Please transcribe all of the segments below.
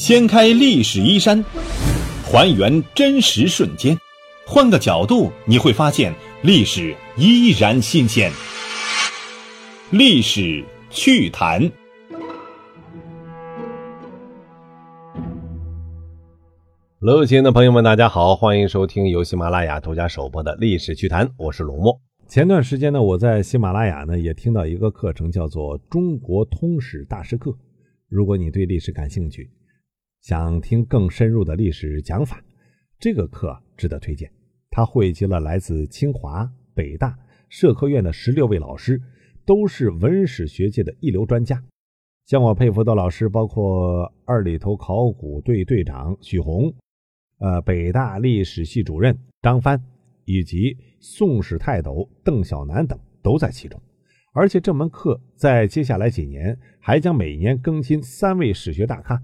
掀开历史衣衫，还原真实瞬间，换个角度你会发现历史依然新鲜。历史趣谈。楼前的朋友们，大家好，欢迎收听由喜马拉雅独家首播的历史趣谈，我是龙墨。前段时间呢，我在喜马拉雅呢也听到一个课程，叫做《中国通史大师课》。如果你对历史感兴趣，想听更深入的历史讲法，这个课值得推荐。它汇集了来自清华、北大、社科院的十六位老师，都是文史学界的一流专家。像我佩服的老师，包括二里头考古队队长许宏，呃，北大历史系主任张帆，以及宋史泰斗邓小南等，都在其中。而且这门课在接下来几年还将每年更新三位史学大咖，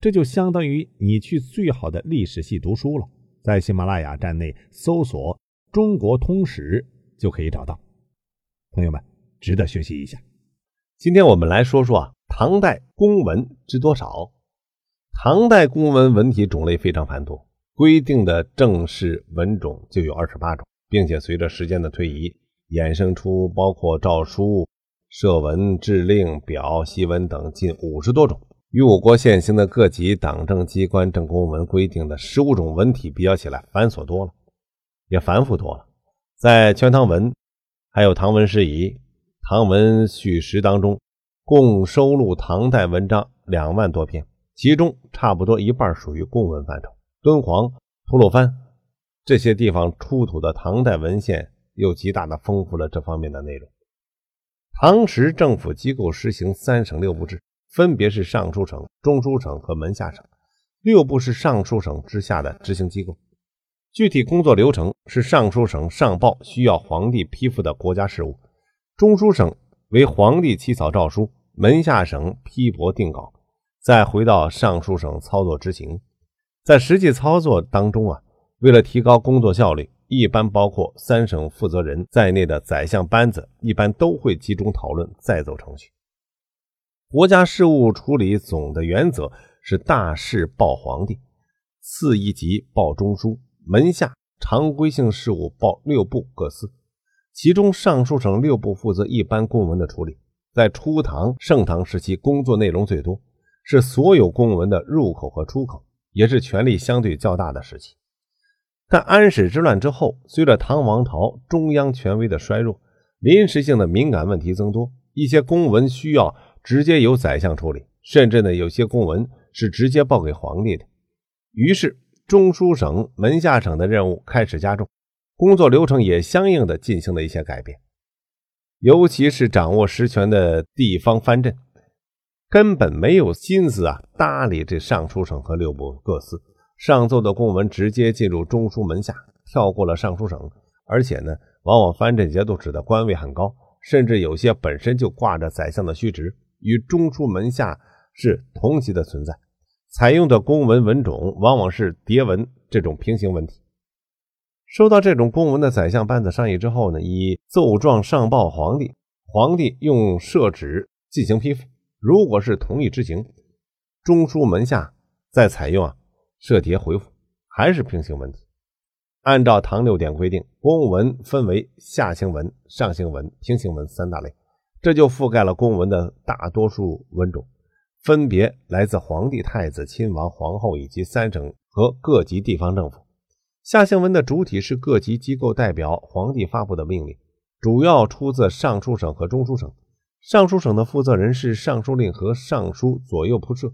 这就相当于你去最好的历史系读书了。在喜马拉雅站内搜索“中国通史”就可以找到。朋友们，值得学习一下。今天我们来说说啊，唐代公文知多少？唐代公文文体种类非常繁多，规定的正式文种就有二十八种，并且随着时间的推移。衍生出包括诏书、社文、制令、表、檄文等近五十多种，与我国现行的各级党政机关政公文规定的十五种文体比较起来，繁琐多了，也繁复多了。在《全唐文》还有《唐文诗仪》《唐文续实》当中，共收录唐代文章两万多篇，其中差不多一半属于公文范畴。敦煌、吐鲁番这些地方出土的唐代文献。又极大的丰富了这方面的内容。唐时政府机构实行三省六部制，分别是尚书省、中书省和门下省。六部是尚书省之下的执行机构，具体工作流程是尚书省上报需要皇帝批复的国家事务，中书省为皇帝起草诏书，门下省批驳定稿，再回到尚书省操作执行。在实际操作当中啊，为了提高工作效率。一般包括三省负责人在内的宰相班子，一般都会集中讨论，再走程序。国家事务处理总的原则是大事报皇帝，次一级报中书，门下常规性事务报六部各司。其中尚书省六部负责一般公文的处理，在初唐、盛唐时期工作内容最多，是所有公文的入口和出口，也是权力相对较大的时期。但安史之乱之后，随着唐王朝中央权威的衰弱，临时性的敏感问题增多，一些公文需要直接由宰相处理，甚至呢，有些公文是直接报给皇帝的。于是，中书省门下省的任务开始加重，工作流程也相应的进行了一些改变。尤其是掌握实权的地方藩镇，根本没有心思啊搭理这尚书省和六部各司。上奏的公文直接进入中书门下，跳过了尚书省，而且呢，往往藩镇节度使的官位很高，甚至有些本身就挂着宰相的虚职，与中书门下是同级的存在。采用的公文文种往往是叠文这种平行文体。收到这种公文的宰相班子商议之后呢，以奏状上报皇帝，皇帝用设旨进行批复。如果是同意执行，中书门下再采用啊。设牒回复还是平行文体。按照唐六典规定，公文分为下行文、上行文、平行文三大类，这就覆盖了公文的大多数文种，分别来自皇帝、太子、亲王、皇后以及三省和各级地方政府。下行文的主体是各级机构代表皇帝发布的命令，主要出自尚书省和中书省。尚书省的负责人是尚书令和尚书左右仆射。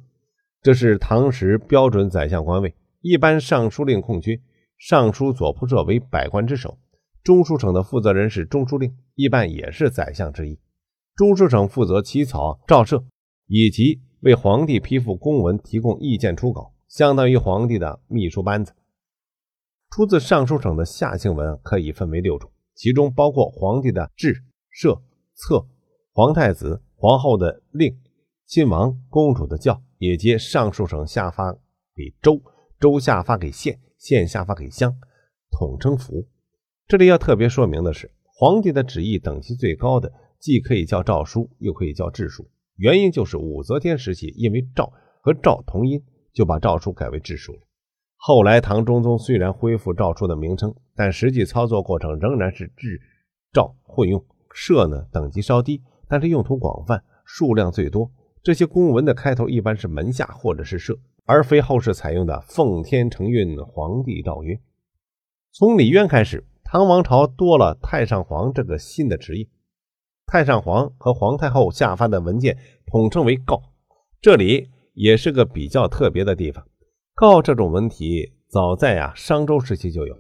这是唐时标准宰相官位，一般尚书令空缺，尚书左仆射为百官之首。中书省的负责人是中书令，一般也是宰相之一。中书省负责起草诏册，以及为皇帝批复公文提供意见初稿，相当于皇帝的秘书班子。出自尚书省的下行文可以分为六种，其中包括皇帝的制、赦、册，皇太子、皇后的令，亲王、公主的教。也接尚书省下发给州，州下发给县，县下发给乡，统称府。这里要特别说明的是，皇帝的旨意等级最高的，既可以叫诏书，又可以叫制书。原因就是武则天时期，因为诏和诏同音，就把诏书改为制书了。后来唐中宗虽然恢复诏书的名称，但实际操作过程仍然是制诏混用。赦呢等级稍低，但是用途广泛，数量最多。这些公文的开头一般是门下或者是赦，而非后世采用的奉天承运、皇帝诏曰。从李渊开始，唐王朝多了太上皇这个新的职业。太上皇和皇太后下发的文件统称为告，这里也是个比较特别的地方。告这种文体早在啊商周时期就有，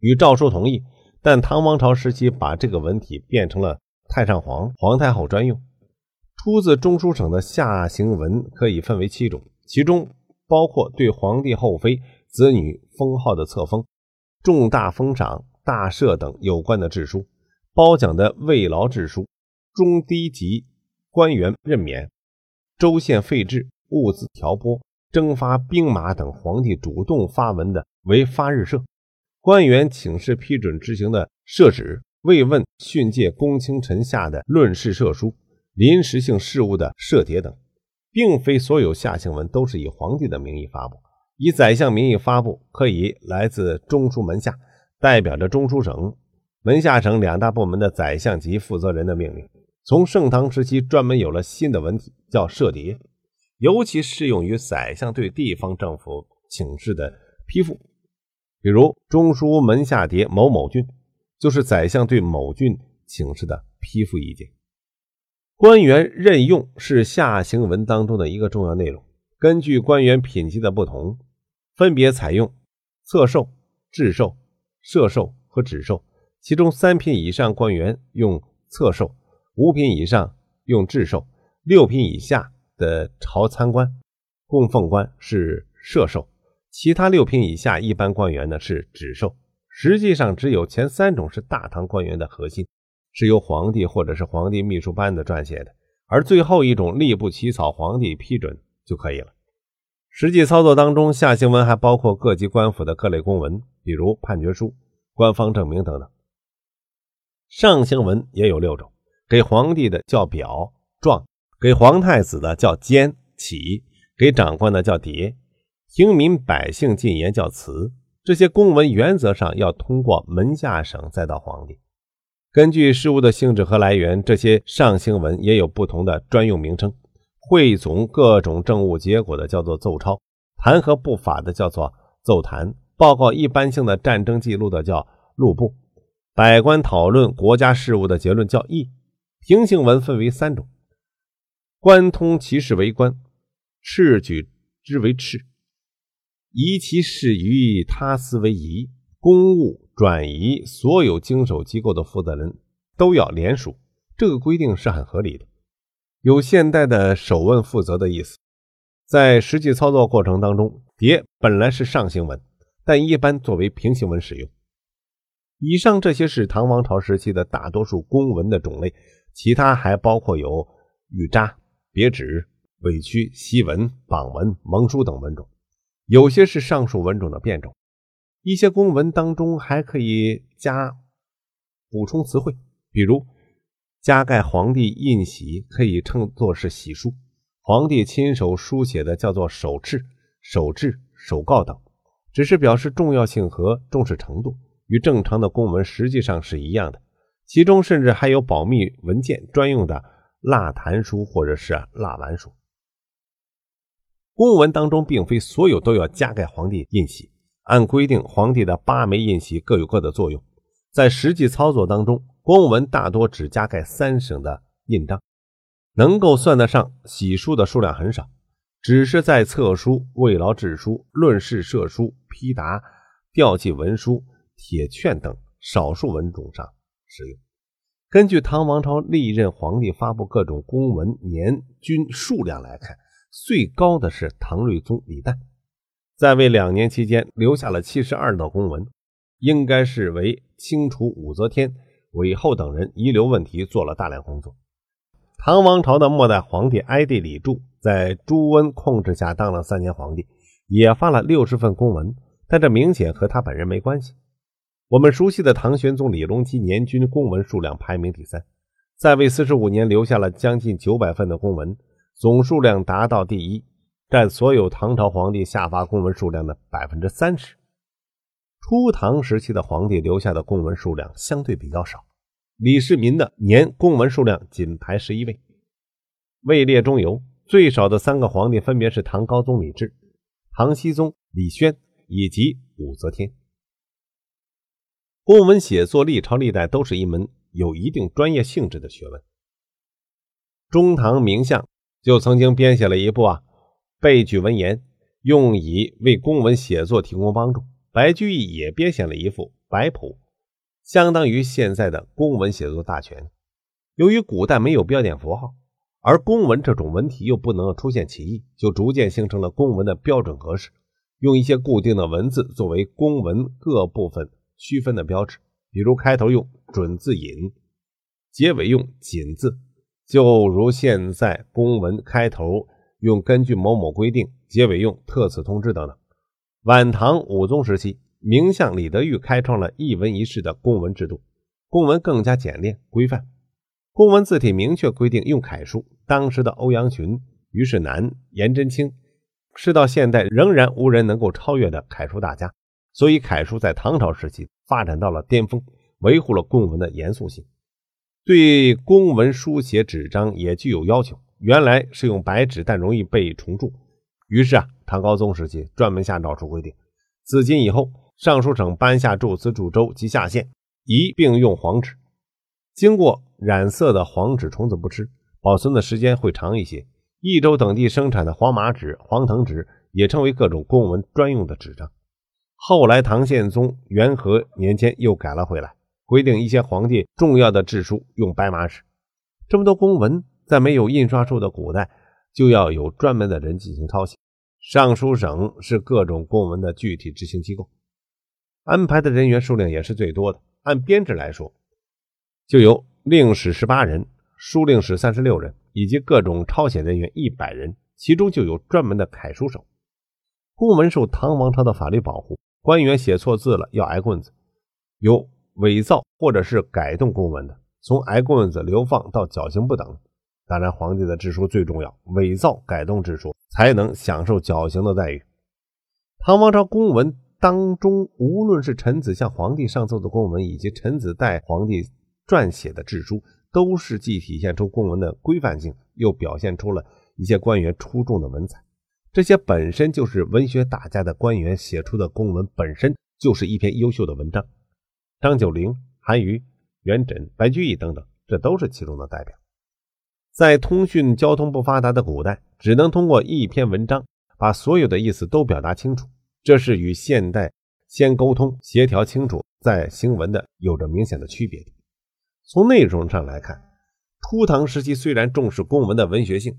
与诏书同义。但唐王朝时期把这个文体变成了太上皇、皇太后专用。出自中书省的下行文可以分为七种，其中包括对皇帝后妃、子女封号的册封、重大封赏、大赦等有关的制书，褒奖的慰劳制书、中低级官员任免、州县废制、物资调拨、征发兵马等皇帝主动发文的为发日社。官员请示批准执行的设旨、慰问训诫公卿臣下的论事赦书、临时性事务的赦牒等，并非所有下行文都是以皇帝的名义发布。以宰相名义发布，可以来自中书门下，代表着中书省、门下省两大部门的宰相级负责人的命令。从盛唐时期，专门有了新的文体，叫赦牒，尤其适用于宰相对地方政府请示的批复。比如中书门下牒某某郡，就是宰相对某郡请示的批复意见。官员任用是下行文当中的一个重要内容。根据官员品级的不同，分别采用册授、制授、设授和旨授。其中三品以上官员用册授，五品以上用制授，六品以下的朝参官、供奉官是赦授。其他六品以下一般官员呢是旨授，实际上只有前三种是大唐官员的核心，是由皇帝或者是皇帝秘书班子撰写的，而最后一种吏部起草，皇帝批准就可以了。实际操作当中，下行文还包括各级官府的各类公文，比如判决书、官方证明等等。上行文也有六种，给皇帝的叫表状，给皇太子的叫笺启，给长官的叫牒。平民百姓进言叫词，这些公文原则上要通过门下省再到皇帝。根据事务的性质和来源，这些上行文也有不同的专用名称。汇总各种政务结果的叫做奏抄，弹劾不法的叫做奏弹，报告一般性的战争记录的叫录部，百官讨论国家事务的结论叫议。平行文分为三种：官通其事为官，敕举之为敕。移其事于他司为宜，公务转移所有经手机构的负责人都要联署，这个规定是很合理的，有现代的首问负责的意思。在实际操作过程当中，牒本来是上行文，但一般作为平行文使用。以上这些是唐王朝时期的大多数公文的种类，其他还包括有御札、别旨、委屈、檄文、榜文、盟书等文种。有些是上述文种的变种，一些公文当中还可以加补充词汇，比如加盖皇帝印玺可以称作是玺书，皇帝亲手书写的叫做手敕、手制、手告等，只是表示重要性和重视程度，与正常的公文实际上是一样的。其中甚至还有保密文件专用的蜡坛书或者是蜡丸书。公文当中，并非所有都要加盖皇帝印玺。按规定，皇帝的八枚印玺各有各的作用。在实际操作当中，公文大多只加盖三省的印章，能够算得上玺书的数量很少，只是在册书、慰劳制书、论事赦书、批答、调祭文书、铁券等少数文种上使用。根据唐王朝历任皇帝发布各种公文年均数量来看。最高的是唐睿宗李旦，在位两年期间留下了七十二道公文，应该是为清除武则天、韦后等人遗留问题做了大量工作。唐王朝的末代皇帝哀帝李柱在朱温控制下当了三年皇帝，也发了六十份公文，但这明显和他本人没关系。我们熟悉的唐玄宗李隆基年均公文数量排名第三，在位四十五年留下了将近九百份的公文。总数量达到第一，占所有唐朝皇帝下发公文数量的百分之三十。初唐时期的皇帝留下的公文数量相对比较少，李世民的年公文数量仅排十一位，位列中游。最少的三个皇帝分别是唐高宗李治、唐僖宗李宣以及武则天。公文写作历朝历代都是一门有一定专业性质的学问。中唐名相就曾经编写了一部啊备举文言，用以为公文写作提供帮助。白居易也编写了一副白谱，相当于现在的公文写作大全。由于古代没有标点符号。而公文这种文体又不能出现歧义，就逐渐形成了公文的标准格式，用一些固定的文字作为公文各部分区分的标志，比如开头用准字引，结尾用锦字，就如现在公文开头用根据某某规定，结尾用特此通知等等。晚唐武宗时期，名相李德裕开创了一文一式的公文制度，公文更加简练规范。公文字体明确规定用楷书，当时的欧阳询、虞世南、颜真卿是到现代仍然无人能够超越的楷书大家，所以楷书在唐朝时期发展到了巅峰，维护了公文的严肃性。对公文书写纸张也具有要求，原来是用白纸，但容易被虫蛀，于是啊，唐高宗时期专门下诏书规定，自今以后，尚书省颁下注词、铸州及下线，一并用黄纸。经过染色的黄纸虫子不吃，保存的时间会长一些。益州等地生产的黄麻纸、黄藤纸也成为各种公文专用的纸张。后来唐宪宗元和年间又改了回来，规定一些皇帝重要的制书用白麻纸。这么多公文，在没有印刷术的古代，就要有专门的人进行抄写。尚书省是各种公文的具体执行机构，安排的人员数量也是最多的。按编制来说。就有令史十八人，书令史三十六人，以及各种抄写人员一百人，其中就有专门的楷书手。公文受唐王朝的法律保护，官员写错字了要挨棍子，有伪造或者是改动公文的，从挨棍子、流放到绞刑不等。当然，皇帝的制书最重要，伪造、改动制书才能享受绞刑的待遇。唐王朝公文当中，无论是臣子向皇帝上奏的公文，以及臣子代皇帝。撰写的制书都是既体现出公文的规范性，又表现出了一些官员出众的文采。这些本身就是文学大家的官员写出的公文，本身就是一篇优秀的文章。张九龄、韩愈、元稹、白居易等等，这都是其中的代表。在通讯交通不发达的古代，只能通过一篇文章把所有的意思都表达清楚，这是与现代先沟通协调清楚再行文的有着明显的区别的。从内容上来看，初唐时期虽然重视公文的文学性，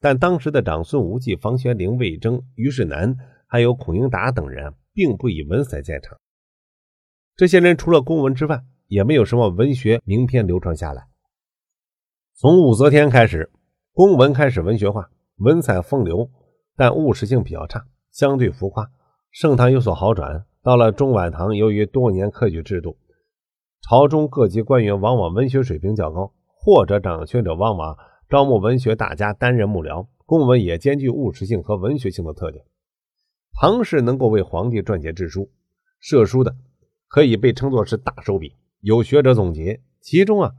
但当时的长孙无忌、房玄龄、魏征、虞世南，还有孔英达等人，并不以文采见长。这些人除了公文之外，也没有什么文学名篇流传下来。从武则天开始，公文开始文学化，文采风流，但务实性比较差，相对浮夸。盛唐有所好转，到了中晚唐，由于多年科举制度。朝中各级官员往往文学水平较高，或者掌权者往往招募文学大家担任幕僚。公文也兼具务实性和文学性的特点。唐氏能够为皇帝撰写制书、设书的，可以被称作是大手笔。有学者总结，其中啊，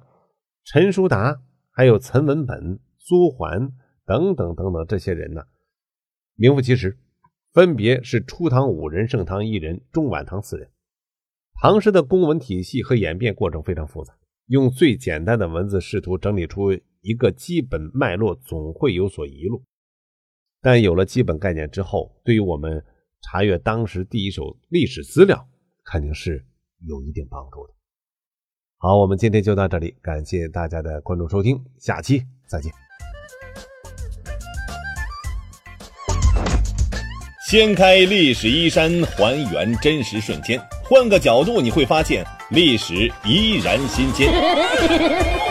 陈叔达、还有岑文本、苏桓等等等等这些人呢，名副其实，分别是初唐五人、盛唐一人、中晚唐四人。唐诗的公文体系和演变过程非常复杂，用最简单的文字试图整理出一个基本脉络，总会有所遗漏。但有了基本概念之后，对于我们查阅当时第一手历史资料，肯定是有一定帮助的。好，我们今天就到这里，感谢大家的关注收听，下期再见。掀开历史衣衫，还原真实瞬间。换个角度，你会发现历史依然新鲜。